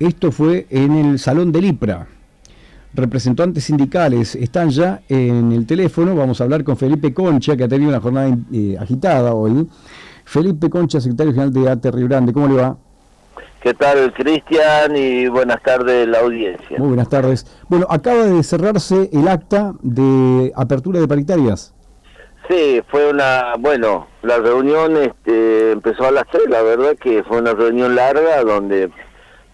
Esto fue en el Salón del IPRA. Representantes sindicales están ya en el teléfono. Vamos a hablar con Felipe Concha, que ha tenido una jornada eh, agitada hoy. Felipe Concha, secretario general de ATE Río Grande. ¿Cómo le va? ¿Qué tal, Cristian? Y buenas tardes, la audiencia. Muy buenas tardes. Bueno, acaba de cerrarse el acta de apertura de paritarias. Sí, fue una, bueno, la reunión este, empezó a las tres, la verdad que fue una reunión larga donde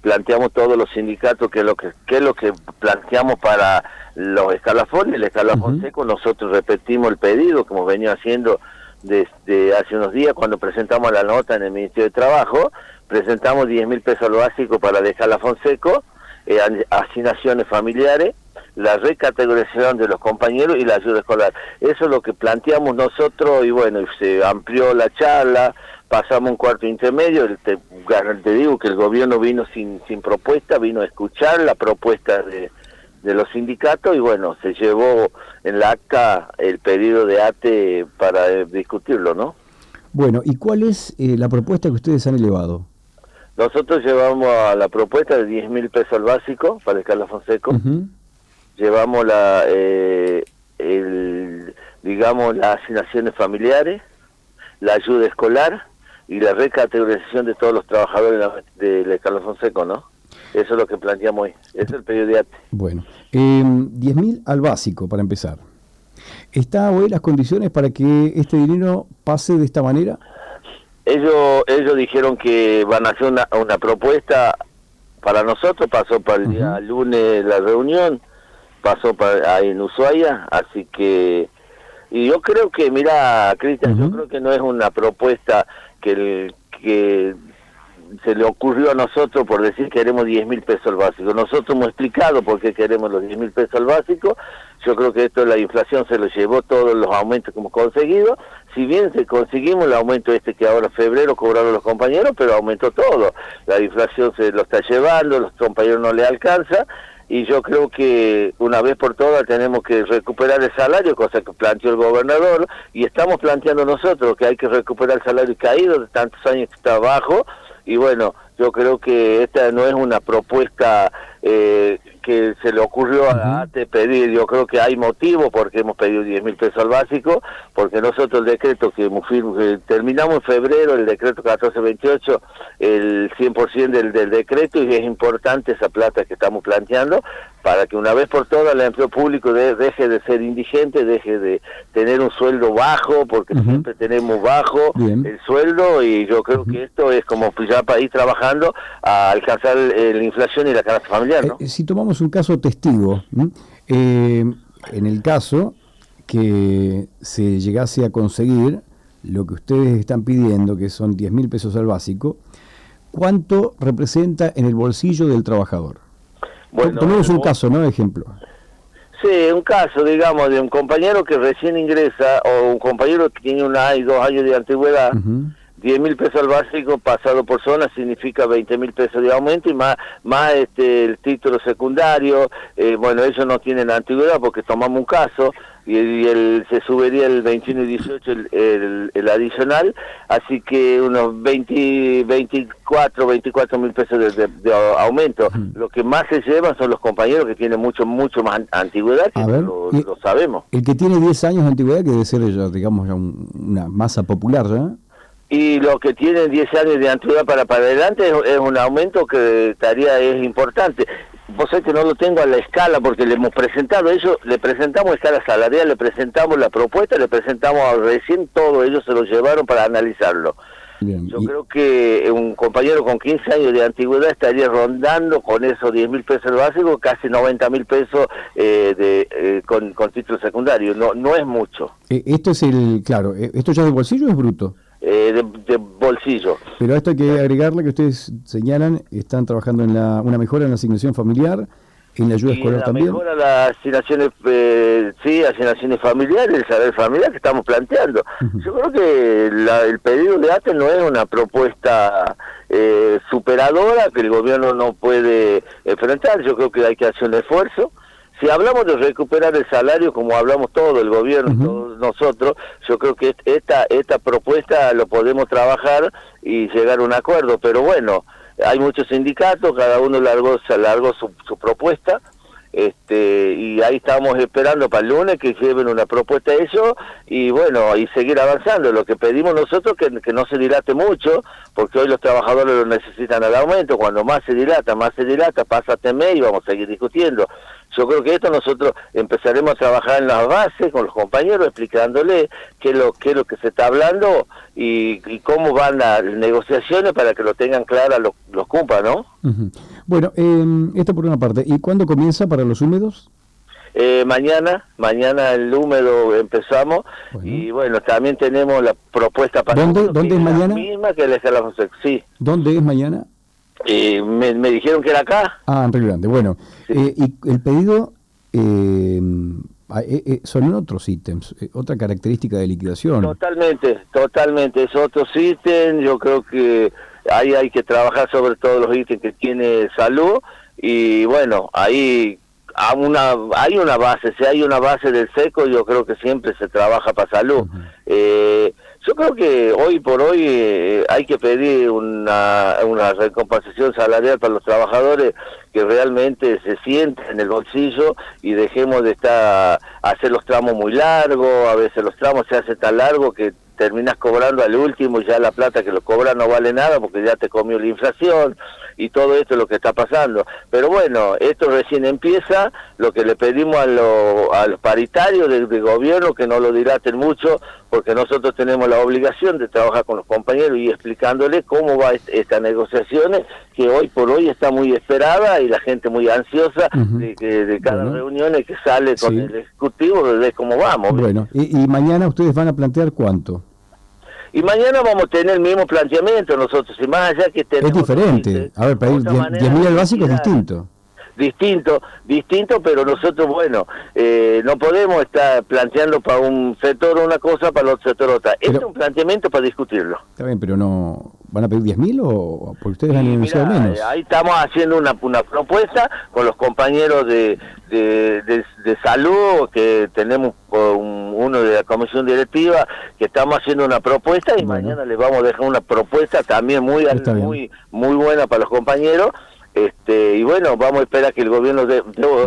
planteamos todos los sindicatos qué es lo que qué es lo que planteamos para los escalafones, el escalafón seco, nosotros repetimos el pedido que hemos venido haciendo desde hace unos días cuando presentamos la nota en el Ministerio de Trabajo, presentamos 10 mil pesos lo básico para el escalafón seco, eh, asignaciones familiares, la recategorización de los compañeros y la ayuda escolar. Eso es lo que planteamos nosotros y bueno, se amplió la charla, pasamos un cuarto intermedio, te, te digo que el gobierno vino sin, sin propuesta, vino a escuchar la propuesta de, de los sindicatos y bueno, se llevó en la acta el pedido de ATE para eh, discutirlo, ¿no? Bueno, ¿y cuál es eh, la propuesta que ustedes han elevado? Nosotros llevamos a la propuesta de 10 mil pesos al básico para el escalafón seco. Llevamos la, eh, el, digamos, las asignaciones familiares, la ayuda escolar y la recategorización de todos los trabajadores del escalafón seco, ¿no? Eso es lo que planteamos hoy. es el pedido de ATE. Bueno, eh, 10.000 al básico, para empezar. ¿Está hoy las condiciones para que este dinero pase de esta manera? Ellos, ellos dijeron que van a hacer una, una propuesta para nosotros, pasó para el día lunes la reunión, pasó para, ahí en Ushuaia, así que... Y yo creo que, mira, Cristian, yo creo que no es una propuesta que, el, que se le ocurrió a nosotros por decir que queremos 10 mil pesos al básico. Nosotros hemos explicado por qué queremos los 10 mil pesos al básico. Yo creo que esto la inflación se lo llevó todos los aumentos que hemos conseguido. Si bien se conseguimos el aumento este que ahora en febrero cobraron los compañeros, pero aumentó todo. La inflación se lo está llevando, los compañeros no le alcanza y yo creo que una vez por todas tenemos que recuperar el salario, cosa que planteó el gobernador, y estamos planteando nosotros que hay que recuperar el salario caído de tantos años que está bajo, y bueno, yo creo que esta no es una propuesta eh, que se le ocurrió a ATE pedir. Yo creo que hay motivo porque hemos pedido 10 mil pesos al básico, porque nosotros el decreto que terminamos en febrero, el decreto 1428, el 100% del, del decreto, y es importante esa plata que estamos planteando para que una vez por todas el empleo público deje de ser indigente, deje de tener un sueldo bajo, porque siempre tenemos bajo el sueldo y yo creo que esto es como ya para ir trabajando a alcanzar la inflación y la canasta familiar. ¿no? Eh, si tomamos un caso testigo, eh, en el caso que se llegase a conseguir lo que ustedes están pidiendo, que son 10 mil pesos al básico, ¿cuánto representa en el bolsillo del trabajador? Bueno, Tomemos un caso, ¿no? Ejemplo. Sí, un caso, digamos, de un compañero que recién ingresa o un compañero que tiene una y dos años de antigüedad, 10 mil pesos al básico pasado por zona significa 20 mil pesos de aumento y más, más este, el título secundario. Eh, bueno, ellos no tienen antigüedad porque tomamos un caso y, el, se subiría el 21 y 18 el, el, adicional, así que unos 20, 24, 24 mil pesos de, aumento. Lo que más se llevan son los compañeros que tienen mucho, mucho más antigüedad, que lo, sabemos. El que tiene 10 años de antigüedad, que debe ser, digamos, una masa popular, ¿ya? Y los que tienen 10 años de antigüedad para para adelante es, un aumento que estaría es importante. Vos sabés que no lo tengo a la escala porque le hemos presentado eso, le presentamos escala salarial, le presentamos la propuesta, le presentamos recién todo, ellos se lo llevaron para analizarlo. Yo creo que un compañero con 15 años de antigüedad estaría rondando con esos 10 mil pesos básicos casi 90 mil pesos eh, de, eh, con, con título secundario. No, no es mucho. Eh, esto es el, claro, ¿esto ya de bolsillo o es bruto? Eh, de, bolsillo. Pero esto hay que agregarle que ustedes señalan, están trabajando en la, una mejora en la asignación familiar, en la ayuda escolar también. mejora las asignaciones, eh, sí, asignaciones familiares, el saber familiar que estamos planteando. Yo creo que el pedido de ATE no es una propuesta eh, superadora que el gobierno no puede enfrentar. Yo creo que hay que hacer un esfuerzo si hablamos de recuperar el salario, como hablamos todo el gobierno, todos nosotros, yo creo que esta, esta propuesta lo podemos trabajar y llegar a un acuerdo, pero bueno, hay muchos sindicatos, cada uno largó, se largó su, su propuesta, este y ahí estamos esperando para el lunes que lleven una propuesta de eso y bueno y seguir avanzando. Lo que pedimos nosotros que, que no se dilate mucho porque hoy los trabajadores lo necesitan al aumento. Cuando más se dilata más se dilata pasa este mes y vamos a seguir discutiendo. Yo creo que esto nosotros empezaremos a trabajar en las bases con los compañeros explicándole qué lo, qué es lo que se está hablando y, cómo van las negociaciones para que lo tengan clara los, los ¿no? Bueno, eh, esto por una parte. ¿Y cuándo comienza para los húmedos? Eh, mañana, mañana el húmedo empezamos y bueno, también tenemos la propuesta para... ¿Dónde, ¿dónde es mañana? misma que el sí. ¿Dónde es mañana? Eh, me, dijeron que era acá. Ah, en Río Grande. Bueno, eh, y el pedido eh, son otros ítems, otra característica de liquidación. Totalmente, totalmente. Es otro ítem. Yo creo que ahí hay que trabajar sobre todos los ítems que tiene salud. Y bueno, ahí una, hay una base. Si hay una base del seco, yo creo que siempre se trabaja para salud. Yo creo que hoy por hoy eh, hay que pedir una, una recompensación salarial para los trabajadores que realmente se sienten en el bolsillo y dejemos de estar hacer los tramos muy largos, a veces los tramos se hacen tan largos que terminas cobrando al último y ya la plata que lo cobra no vale nada porque ya te comió la inflación y todo esto es lo que está pasando. Pero bueno, esto recién empieza, lo que le pedimos a, los paritarios del, gobierno que no lo dilaten mucho, porque nosotros tenemos la obligación de trabajar con los compañeros y explicándole cómo va estas negociaciones, que hoy por hoy está muy esperada y la gente muy ansiosa de, de, cada reunión que sale con el Ejecutivo de cómo vamos. Bueno, y mañana ustedes van a plantear cuánto. Y mañana vamos a tener el mismo planteamiento nosotros, y más allá que tenemos... Es diferente. a ver, pedir 10.000 al básico es distinto distinto, distinto, pero nosotros, bueno, eh, no podemos estar planteando para un sector una cosa, para el otro sector otra. este es un planteamiento para discutirlo. Está bien, pero no... ¿Van a pedir 10.000 o porque ustedes han anunciado menos? Ahí estamos haciendo una, una propuesta con los compañeros de, de, salud, que tenemos uno de la comisión directiva, que estamos haciendo una propuesta y mañana les vamos a dejar una propuesta también muy, muy, muy buena para los compañeros este, y bueno, vamos a esperar que el gobierno dé,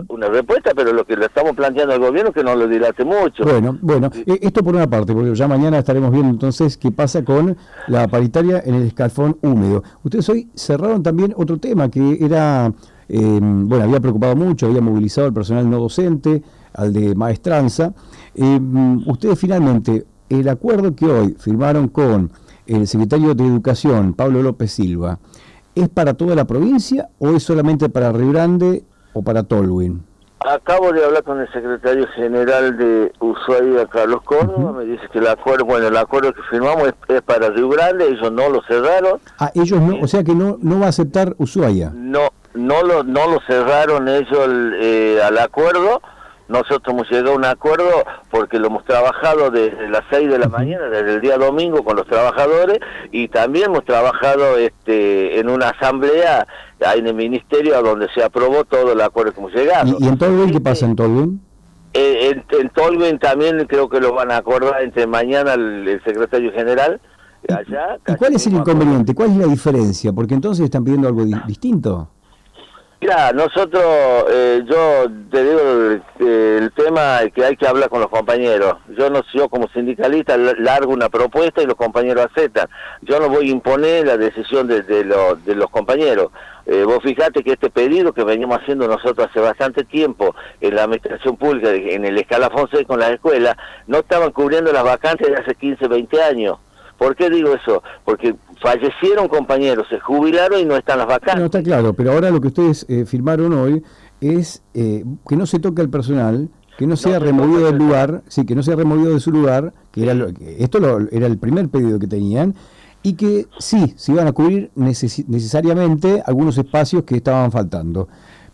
una respuesta, pero lo que le estamos planteando al gobierno es que no lo dilate mucho. Bueno, bueno, eh, esto por una parte, porque ya mañana estaremos viendo entonces qué pasa con la paritaria en el escalfón húmedo. Ustedes hoy cerraron también otro tema que era, em, bueno, había preocupado mucho, había movilizado al personal no docente, al de maestranza. Em, ustedes finalmente, el acuerdo que hoy firmaron con el secretario de Educación, Pablo López Silva, ¿Es para toda la provincia o es solamente para Río Grande o para Tolwyn? Acabo de hablar con el secretario general de Ushuaia, Carlos Córdoba, me dice que el acuerdo, bueno, el acuerdo que firmamos es, para Río Grande, ellos no lo cerraron. Ah, ellos no, o sea que no, no va a aceptar Ushuaia. No, no lo, no lo cerraron ellos eh, al acuerdo, nosotros hemos llegado a un acuerdo porque lo hemos trabajado desde las 6 de la mañana, desde el día domingo con los trabajadores y también hemos trabajado este, en una asamblea en el ministerio a donde se aprobó todo el acuerdo que hemos llegado. ¿Y, en Tolwyn qué pasa en Tolwyn? Eh, en, Tolwyn también creo que lo van a acordar entre mañana el, secretario general. Allá, ¿Y cuál es el inconveniente? ¿Cuál es la diferencia? Porque entonces están pidiendo algo distinto. Mira, nosotros, eh, yo te digo el, tema que hay que hablar con los compañeros. Yo no yo como sindicalista largo una propuesta y los compañeros aceptan. Yo no voy a imponer la decisión de, los compañeros. Eh, vos fijate que este pedido que venimos haciendo nosotros hace bastante tiempo en la administración pública, en el escalafón C con las escuelas, no estaban cubriendo las vacantes de hace 15, 20 años. ¿Por qué digo eso? Porque fallecieron compañeros, se jubilaron y no están las vacantes. No, está claro, pero ahora lo que ustedes eh, firmaron hoy es eh, que no se toque al personal, que no sea removido del lugar, sí, que no sea removido de su lugar, que era esto era el primer pedido que tenían, y que sí, se iban a cubrir necesariamente algunos espacios que estaban faltando,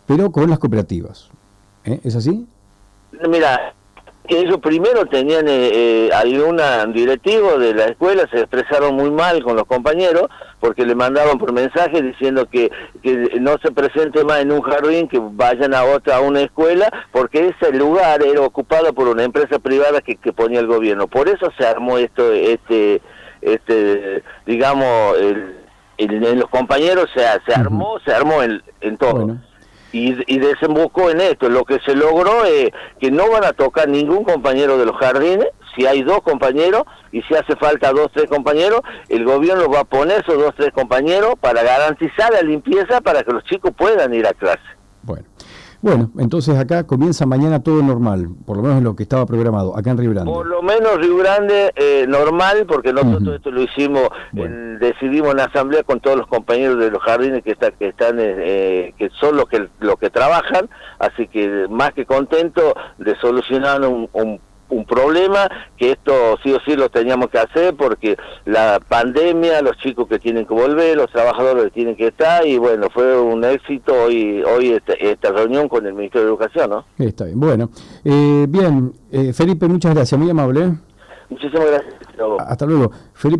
pero con las cooperativas. ¿Eh? ¿Es así? Mira, que ellos primero tenían eh, eh, algún directivo de la escuela, se expresaron muy mal con los compañeros porque le mandaban por mensaje diciendo que, que no se presente más en un jardín, que vayan a otra, a una escuela, porque ese lugar era ocupado por una empresa privada que, que ponía el gobierno. Por eso se armó esto, este, este, digamos, el, en, los compañeros se, se armó, se armó en, en todo. Y, y, desembocó en esto. Lo que se logró es que no van a tocar ningún compañero de los jardines. Si hay dos compañeros y si hace falta dos, tres compañeros, el gobierno va a poner esos dos, tres compañeros para garantizar la limpieza para que los chicos puedan ir a clase. Bueno. Bueno, entonces acá comienza mañana todo normal, por lo menos lo que estaba programado, acá en Río Grande. Por lo menos Río Grande eh, normal, porque nosotros esto lo hicimos, decidimos en la asamblea con todos los compañeros de los jardines que, está, que están, eh, que son los que, los que trabajan, así que más que contento de solucionar un, un un problema que esto sí o sí lo teníamos que hacer porque la pandemia, los chicos que tienen que volver, los trabajadores que tienen que estar y bueno, fue un éxito hoy hoy este, esta, reunión con el Ministerio de Educación, ¿no? Está bien, bueno. Eh, bien, eh, Felipe, muchas gracias, muy amable. Muchísimas gracias. Hasta luego. Felipe